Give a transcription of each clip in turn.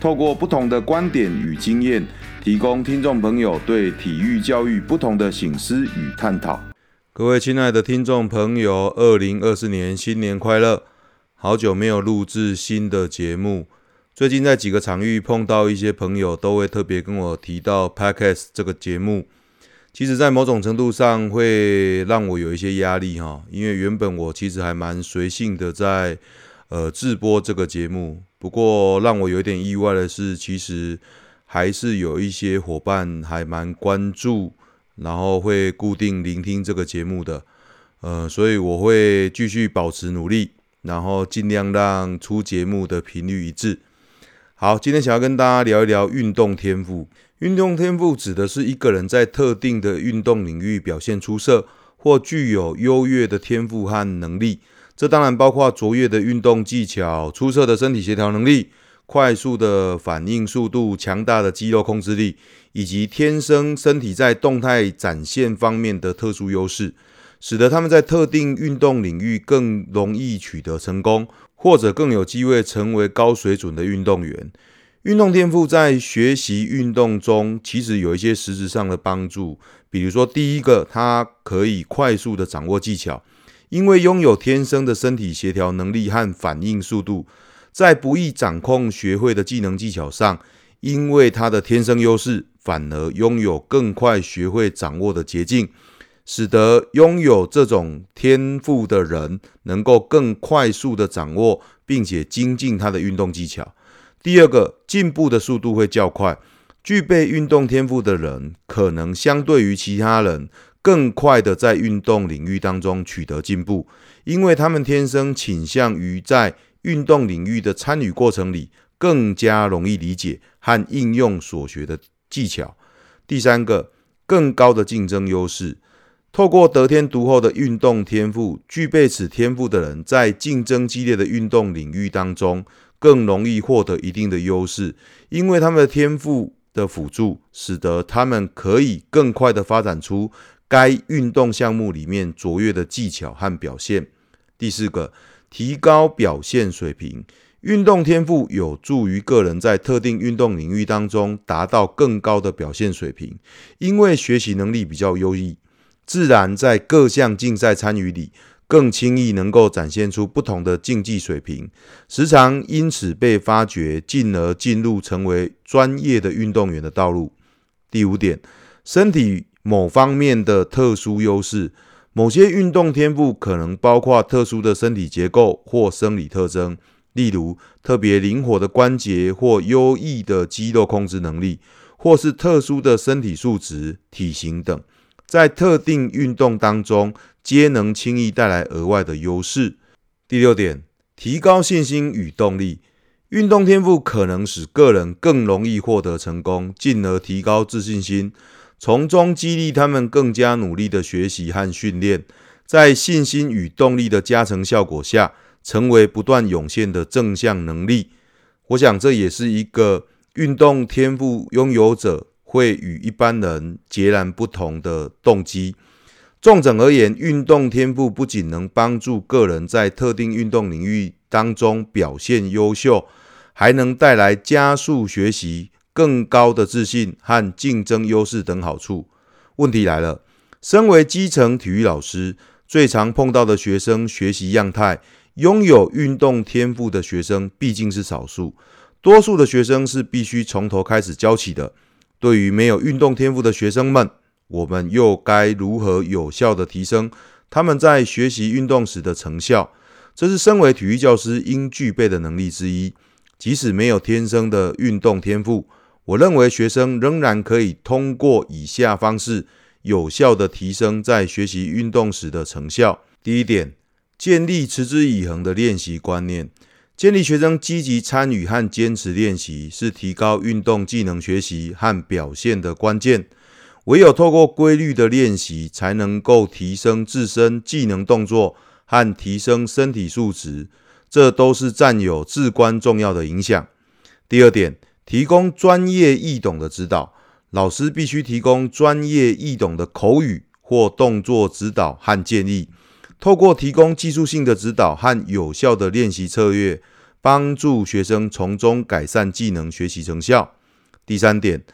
透过不同的观点与经验。提供听众朋友对体育教育不同的醒思与探讨。各位亲爱的听众朋友，二零二四年新年快乐！好久没有录制新的节目，最近在几个场域碰到一些朋友，都会特别跟我提到 Podcast 这个节目。其实，在某种程度上会让我有一些压力哈，因为原本我其实还蛮随性的在呃制播这个节目，不过让我有点意外的是，其实。还是有一些伙伴还蛮关注，然后会固定聆听这个节目的，呃，所以我会继续保持努力，然后尽量让出节目的频率一致。好，今天想要跟大家聊一聊运动天赋。运动天赋指的是一个人在特定的运动领域表现出色，或具有优越的天赋和能力。这当然包括卓越的运动技巧、出色的身体协调能力。快速的反应速度、强大的肌肉控制力，以及天生身体在动态展现方面的特殊优势，使得他们在特定运动领域更容易取得成功，或者更有机会成为高水准的运动员。运动天赋在学习运动中其实有一些实质上的帮助，比如说，第一个，它可以快速的掌握技巧，因为拥有天生的身体协调能力和反应速度。在不易掌控学会的技能技巧上，因为他的天生优势，反而拥有更快学会掌握的捷径，使得拥有这种天赋的人能够更快速地掌握并且精进他的运动技巧。第二个，进步的速度会较快，具备运动天赋的人可能相对于其他人更快地在运动领域当中取得进步，因为他们天生倾向于在运动领域的参与过程里，更加容易理解和应用所学的技巧。第三个，更高的竞争优势。透过得天独厚的运动天赋，具备此天赋的人，在竞争激烈的运动领域当中，更容易获得一定的优势，因为他们的天赋的辅助，使得他们可以更快地发展出该运动项目里面卓越的技巧和表现。第四个。提高表现水平，运动天赋有助于个人在特定运动领域当中达到更高的表现水平。因为学习能力比较优异，自然在各项竞赛参与里更轻易能够展现出不同的竞技水平，时常因此被发掘，进而进入成为专业的运动员的道路。第五点，身体某方面的特殊优势。某些运动天赋可能包括特殊的身体结构或生理特征，例如特别灵活的关节或优异的肌肉控制能力，或是特殊的身体素质、体型等，在特定运动当中皆能轻易带来额外的优势。第六点，提高信心与动力。运动天赋可能使个人更容易获得成功，进而提高自信心。从中激励他们更加努力的学习和训练，在信心与动力的加成效果下，成为不断涌现的正向能力。我想这也是一个运动天赋拥有者会与一般人截然不同的动机。重整而言，运动天赋不仅能帮助个人在特定运动领域当中表现优秀，还能带来加速学习。更高的自信和竞争优势等好处。问题来了，身为基层体育老师，最常碰到的学生学习样态，拥有运动天赋的学生毕竟是少数，多数的学生是必须从头开始教起的。对于没有运动天赋的学生们，我们又该如何有效地提升他们在学习运动时的成效？这是身为体育教师应具备的能力之一。即使没有天生的运动天赋，我认为学生仍然可以通过以下方式有效地提升在学习运动时的成效。第一点，建立持之以恒的练习观念，建立学生积极参与和坚持练习，是提高运动技能学习和表现的关键。唯有透过规律的练习，才能够提升自身技能、动作和提升身体素质，这都是占有至关重要的影响。第二点，提供专业易懂的指导，老师必须提供专业易懂的口语或动作指导和建议，透过提供技术性的指导和有效的练习策略，帮助学生从中改善技能学习成效。第三点。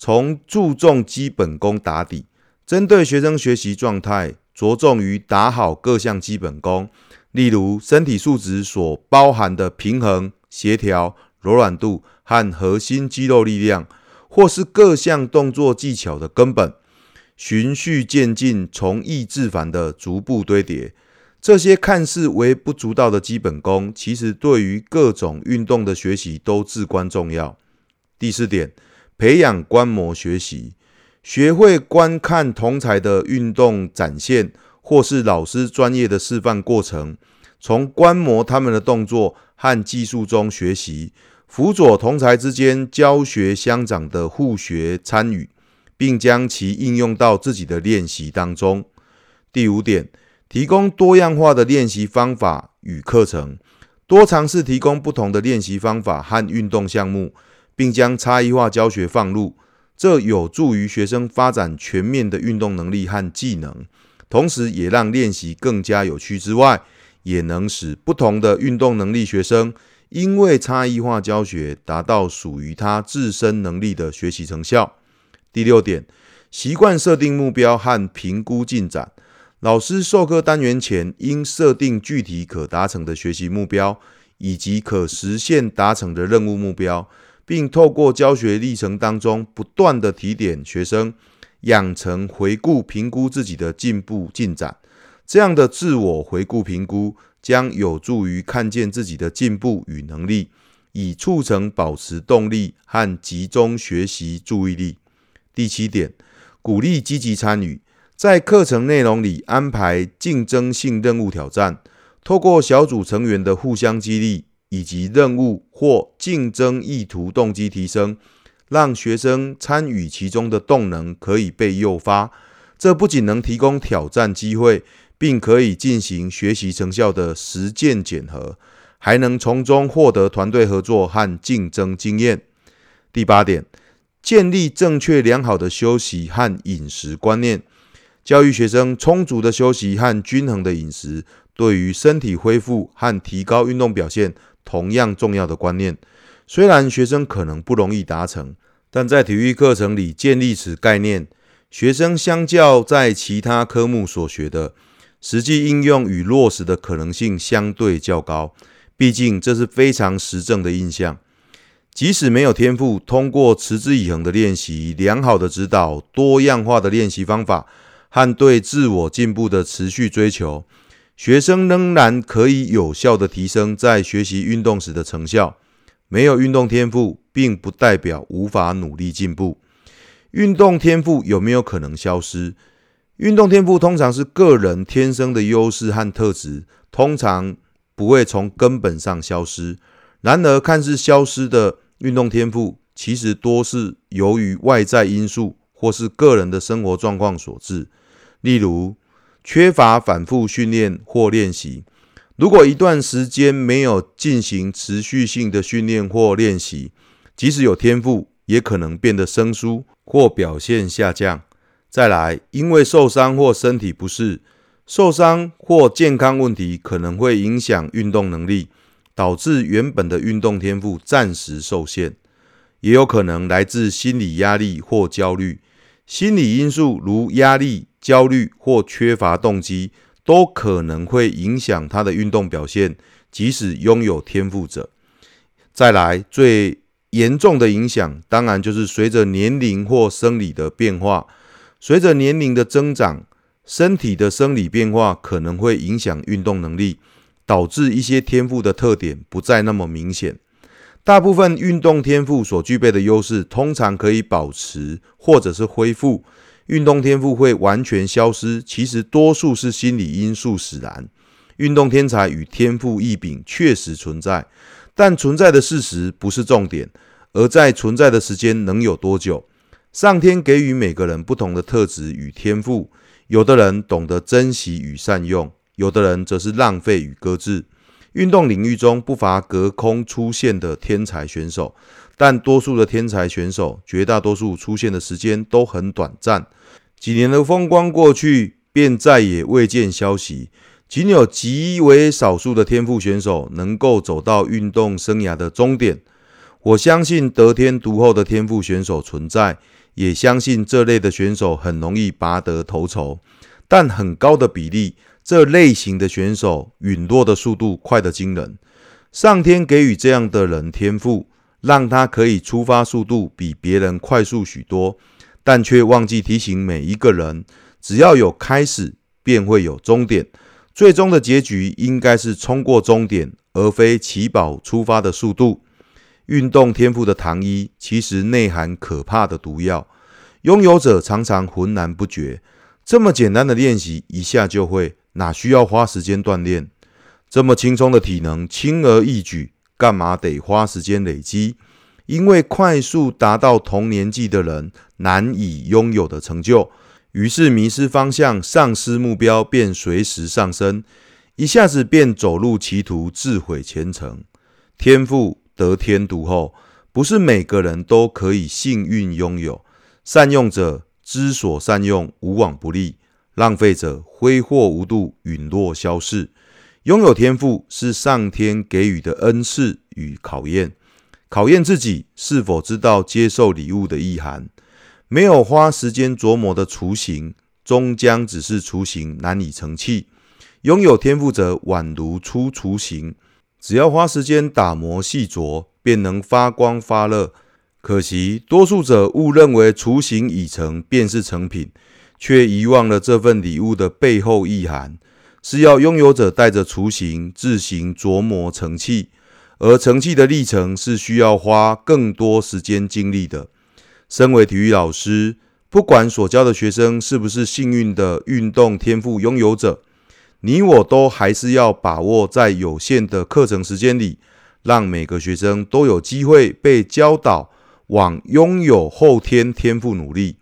从注重基本功打底，针对学生学习状态，着重于打好各项基本功，例如身体素质所包含的平衡、协调、柔软度和核心肌肉力量，或是各项动作技巧的根本，循序渐进、从易至繁的逐步堆叠。这些看似微不足道的基本功，其实对于各种运动的学习都至关重要。第四点。培养观摩学习，学会观看同才的运动展现，或是老师专业的示范过程，从观摩他们的动作和技术中学习，辅佐同才之间教学相长的互学参与，并将其应用到自己的练习当中。第五点，提供多样化的练习方法与课程，多尝试提供不同的练习方法和运动项目。并将差异化教学放入，这有助于学生发展全面的运动能力和技能，同时也让练习更加有趣之外，也能使不同的运动能力学生因为差异化教学达到属于他自身能力的学习成效。第六点，习惯设定目标和评估进展。老师授课单元前应设定具体可达成的学习目标，以及可实现达成的任务目标。并透过教学历程当中不断的提点学生，养成回顾评估自己的进步进展，这样的自我回顾评估将有助于看见自己的进步与能力，以促成保持动力和集中学习注意力。第七点，鼓励积极参与，在课程内容里安排竞争性任务挑战，透过小组成员的互相激励。以及任务或竞争意图动机提升，让学生参与其中的动能可以被诱发。这不仅能提供挑战机会，并可以进行学习成效的实践检核，还能从中获得团队合作和竞争经验。第八点，建立正确良好的休息和饮食观念，教育学生充足的休息和均衡的饮食，对于身体恢复和提高运动表现。同样重要的观念，虽然学生可能不容易达成，但在体育课程里建立此概念，学生相较在其他科目所学的，实际应用与落实的可能性相对较高。毕竟这是非常实证的印象。即使没有天赋，通过持之以恒的练习、良好的指导、多样化的练习方法和对自我进步的持续追求。学生仍然可以有效地提升在学习运动时的成效。没有运动天赋，并不代表无法努力进步。运动天赋有没有可能消失？运动天赋通常是个人天生的优势和特质，通常不会从根本上消失。然而，看似消失的运动天赋，其实多是由于外在因素或是个人的生活状况所致。例如，缺乏反复训练或练习，如果一段时间没有进行持续性的训练或练习，即使有天赋，也可能变得生疏或表现下降。再来，因为受伤或身体不适，受伤或健康问题可能会影响运动能力，导致原本的运动天赋暂时受限。也有可能来自心理压力或焦虑，心理因素如压力。焦虑或缺乏动机都可能会影响他的运动表现，即使拥有天赋者。再来，最严重的影响，当然就是随着年龄或生理的变化。随着年龄的增长，身体的生理变化可能会影响运动能力，导致一些天赋的特点不再那么明显。大部分运动天赋所具备的优势，通常可以保持或者是恢复。运动天赋会完全消失，其实多数是心理因素使然。运动天才与天赋异禀确实存在，但存在的事实不是重点，而在存在的时间能有多久。上天给予每个人不同的特质与天赋，有的人懂得珍惜与善用，有的人则是浪费与搁置。运动领域中不乏隔空出现的天才选手，但多数的天才选手，绝大多数出现的时间都很短暂，几年的风光过去，便再也未见消息。仅有极为少数的天赋选手能够走到运动生涯的终点。我相信得天独厚的天赋选手存在，也相信这类的选手很容易拔得头筹，但很高的比例，这类型的选手陨落的速度快得惊人。上天给予这样的人天赋，让他可以出发速度比别人快速许多，但却忘记提醒每一个人，只要有开始，便会有终点。最终的结局应该是冲过终点，而非起跑出发的速度。运动天赋的糖衣其实内含可怕的毒药，拥有者常常浑然不觉。这么简单的练习，一下就会，哪需要花时间锻炼？这么轻松的体能，轻而易举，干嘛得花时间累积？因为快速达到同年纪的人难以拥有的成就。于是迷失方向，丧失目标，便随时上升，一下子便走入歧途，自毁前程。天赋得天独厚，不是每个人都可以幸运拥有。善用者知所善用，无往不利；浪费者挥霍无度，陨落消逝。拥有天赋是上天给予的恩赐与考验，考验自己是否知道接受礼物的意涵。没有花时间琢磨的雏形，终将只是雏形，难以成器。拥有天赋者宛如出雏形，只要花时间打磨细琢，便能发光发热。可惜多数者误认为雏形已成便是成品，却遗忘了这份礼物的背后意涵，是要拥有者带着雏形自行琢磨成器，而成器的历程是需要花更多时间精力的。身为体育老师，不管所教的学生是不是幸运的运动天赋拥有者，你我都还是要把握在有限的课程时间里，让每个学生都有机会被教导往拥有后天天赋努力，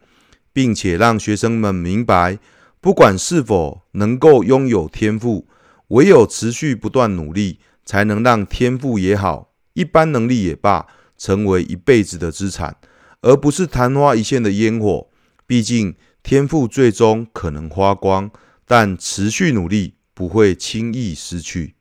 并且让学生们明白，不管是否能够拥有天赋，唯有持续不断努力，才能让天赋也好，一般能力也罢，成为一辈子的资产。而不是昙花一现的烟火。毕竟天赋最终可能花光，但持续努力不会轻易失去。